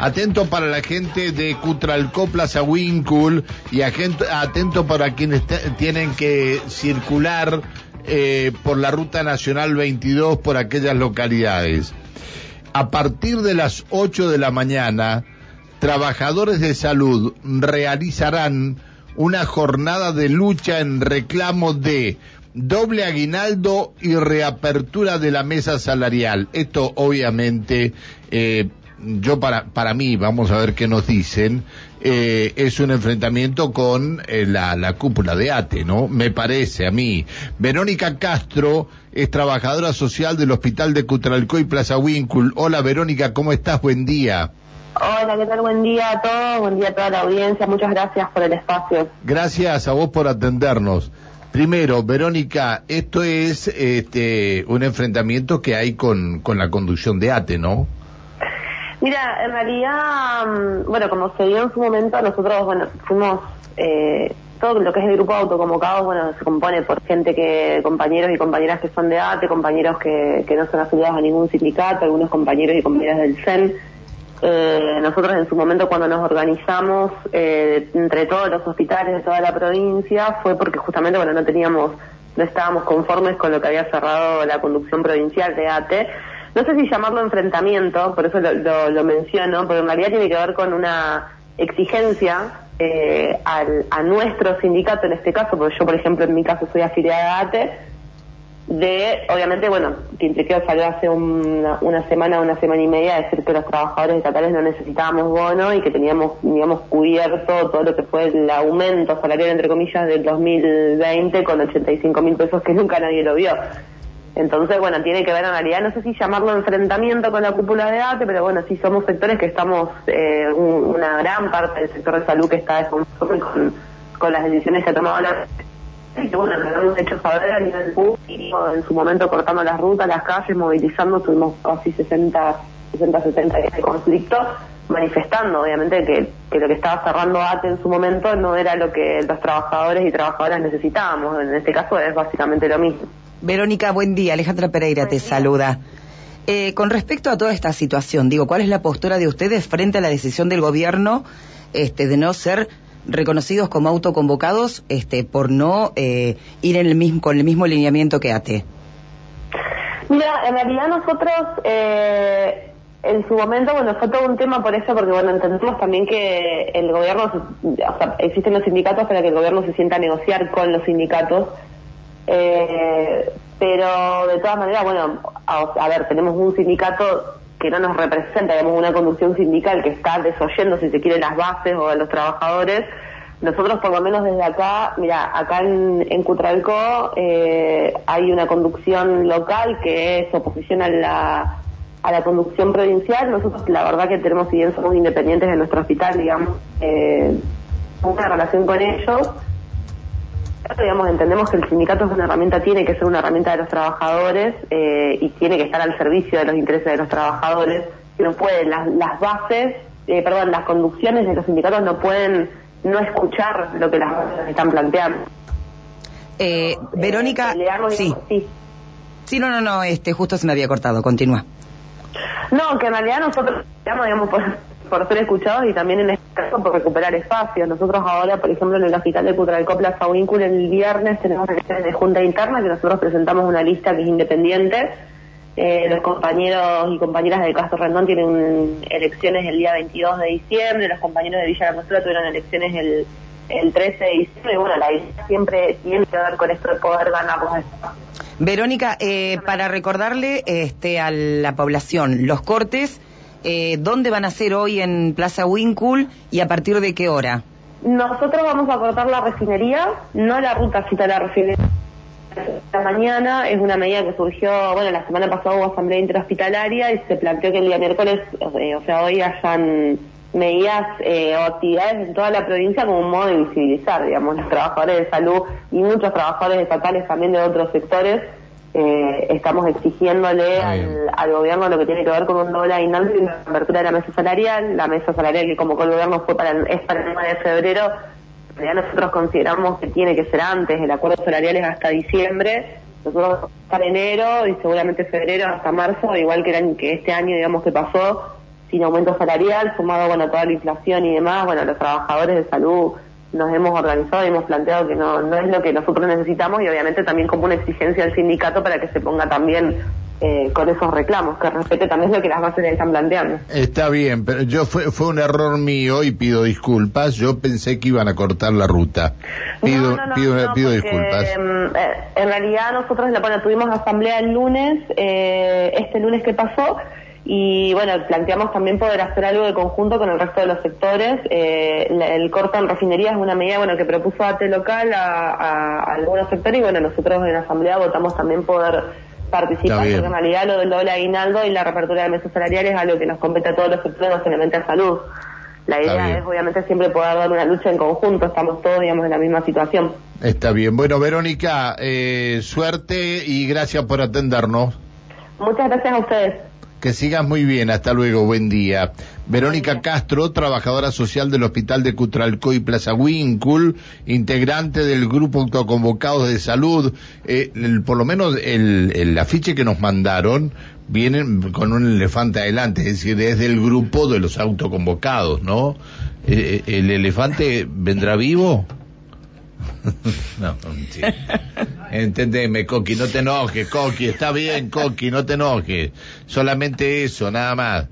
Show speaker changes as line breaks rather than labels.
Atento para la gente de Cutralcó, Plaza Wincul y atento para quienes tienen que circular eh, por la Ruta Nacional 22 por aquellas localidades. A partir de las 8 de la mañana, trabajadores de salud realizarán una jornada de lucha en reclamo de doble aguinaldo y reapertura de la mesa salarial. Esto obviamente, eh, yo para, para mí, vamos a ver qué nos dicen, eh, es un enfrentamiento con eh, la, la, cúpula de ATE, ¿no? Me parece a mí. Verónica Castro es trabajadora social del Hospital de Cutralcó y Plaza Wincul. Hola Verónica, ¿cómo estás? Buen día.
Hola, ¿qué tal? Buen día a todos, buen día a toda la audiencia. Muchas gracias por el espacio.
Gracias a vos por atendernos. Primero, Verónica, esto es este, un enfrentamiento que hay con, con la conducción de ATE, ¿no?
Mira, en realidad, mm, bueno, como se dio en su momento, nosotros, bueno, fuimos, eh, todo lo que es el grupo autoconvocados, bueno, se compone por gente que, compañeros y compañeras que son de ATE, compañeros que, que no son afiliados a ningún sindicato, algunos compañeros y compañeras del CEN, eh, nosotros en su momento cuando nos organizamos eh, entre todos los hospitales de toda la provincia fue porque justamente bueno no teníamos no estábamos conformes con lo que había cerrado la conducción provincial de ATE no sé si llamarlo enfrentamiento por eso lo, menciono porque en realidad tiene que ver con una exigencia eh, al, a nuestro sindicato en este caso porque yo por ejemplo en mi caso soy afiliada a ATE de, obviamente, bueno, Quintriqueo salió hace una, una, semana, una semana y media a decir que los trabajadores estatales no necesitábamos bono y que teníamos, digamos, cubierto todo lo que fue el aumento salarial, entre comillas, del 2020 con 85 mil pesos que nunca nadie lo vio. Entonces, bueno, tiene que ver en realidad, no sé si llamarlo enfrentamiento con la cúpula de ATE, pero bueno, sí somos sectores que estamos, eh, una gran parte del sector de salud que está desconforme con, con las decisiones que ha tomado la Sí, bueno, lo hemos hecho saber a nivel público, en su momento cortando las rutas, las calles, movilizando, tuvimos casi 60, 60, 70 días de conflicto, manifestando obviamente que, que, lo que estaba cerrando ATE en su momento no era lo que los trabajadores y trabajadoras necesitábamos, en este caso es básicamente lo mismo.
Verónica, buen día, Alejandra Pereira te saluda. Eh, con respecto a toda esta situación, digo, ¿cuál es la postura de ustedes frente a la decisión del gobierno este, de no ser reconocidos como autoconvocados este, por no eh, ir en el mismo, con el mismo lineamiento que ATE?
Mira, en realidad nosotros eh, en su momento, bueno, fue todo un tema por eso, porque bueno, entendemos también que el gobierno, o sea, existen los sindicatos para que el gobierno se sienta a negociar con los sindicatos, eh, pero de todas maneras, bueno, a, ver, tenemos un sindicato que no nos representa, digamos, una conducción sindical que está desoyendo, si se quiere, las bases o a los trabajadores. Nosotros, por lo menos desde acá, mira, acá en, en Cutralcó eh, hay una conducción local que es oposición a la, a la conducción provincial. Nosotros, la verdad, que tenemos, si bien somos independientes de nuestro hospital, digamos, eh, una relación con ellos digamos, entendemos que el sindicato es una herramienta, tiene que ser una herramienta de los trabajadores eh, y tiene que estar al servicio de los intereses de los trabajadores. No pueden, las, las bases, eh, perdón, las conducciones de los sindicatos no pueden no escuchar lo que las bases están planteando.
Eh, Verónica, sí. sí. Sí, no, no, no, este, justo se me había cortado, continúa.
No, que en realidad nosotros, digamos, digamos por, por ser escuchados y también en este por recuperar espacios. Nosotros ahora, por ejemplo, en el Hospital de Cutralcó Plaza Wincul el viernes tenemos elecciones de junta interna que nosotros presentamos una lista que es independiente. Eh, los compañeros y compañeras de Castro Rendón tienen elecciones el día 22 de diciembre, los compañeros de Villa La tuvieron elecciones el, el 13 de diciembre. Bueno, la lista siempre tiene que ver con esto de poder ganar los.
Verónica, eh, para recordarle este, a la población, los cortes eh, ¿dónde van a ser hoy en Plaza Wincul y a partir de qué hora?
Nosotros vamos a cortar la refinería, no la ruta cita la refinería. La mañana es una medida que surgió, bueno, la semana pasada hubo asamblea interhospitalaria y se planteó que el día miércoles, eh, o sea, hoy hayan medidas eh, o actividades en toda la provincia como un modo de visibilizar, digamos, los trabajadores de salud y muchos trabajadores estatales también de otros sectores eh, estamos exigiéndole al, gobierno lo que tiene que ver con un doble aguinaldo y una apertura de la mesa salarial. La mesa salarial que como el gobierno fue para es para el 9 de febrero, ya nosotros consideramos que tiene que ser antes, el acuerdo salarial es hasta diciembre, nosotros para enero y seguramente febrero hasta marzo, igual que, que este año digamos que pasó, sin aumento salarial, sumado bueno a toda la inflación y demás, bueno, los trabajadores de salud nos hemos organizado y hemos planteado que no, no es lo que nosotros necesitamos y obviamente también como una exigencia al sindicato para que se ponga también eh, con esos reclamos, que respete también lo que las bases están planteando.
Está bien, pero yo fue, fue un error mío y pido disculpas. Yo pensé que iban a cortar la ruta. Pido, pido, pido disculpas.
Mm, eh, en realidad nosotros bueno, tuvimos asamblea el lunes, eh, este lunes que pasó, y bueno, planteamos también poder hacer algo de conjunto con el resto de los sectores. Eh, el corte en refinería es una medida bueno que propuso ATE local a, a, algunos sectores y bueno, nosotros en la asamblea votamos también poder participar, porque en realidad lo del doble aguinaldo y la reapertura de mesas salariales es algo que nos compete a todos los sectores, no solamente a salud. La idea es obviamente siempre poder dar una lucha en conjunto, estamos todos digamos en la misma situación.
Está bien, bueno Verónica, eh, suerte y gracias por atendernos.
Muchas gracias a ustedes.
Que sigas muy bien, hasta luego, buen día. Verónica Castro, trabajadora social del Hospital de Cutralco y Plaza Wincul, integrante del grupo autoconvocados de salud. Eh, por lo menos el, el afiche que nos mandaron viene con un elefante adelante, es decir, es del grupo de los autoconvocados, ¿no? Eh, eh, ¿El elefante vendrá vivo? no, mentira. Entendeme, Coqui, no te enojes, Coqui, está bien, Coqui, no te enojes. Solamente eso, nada más.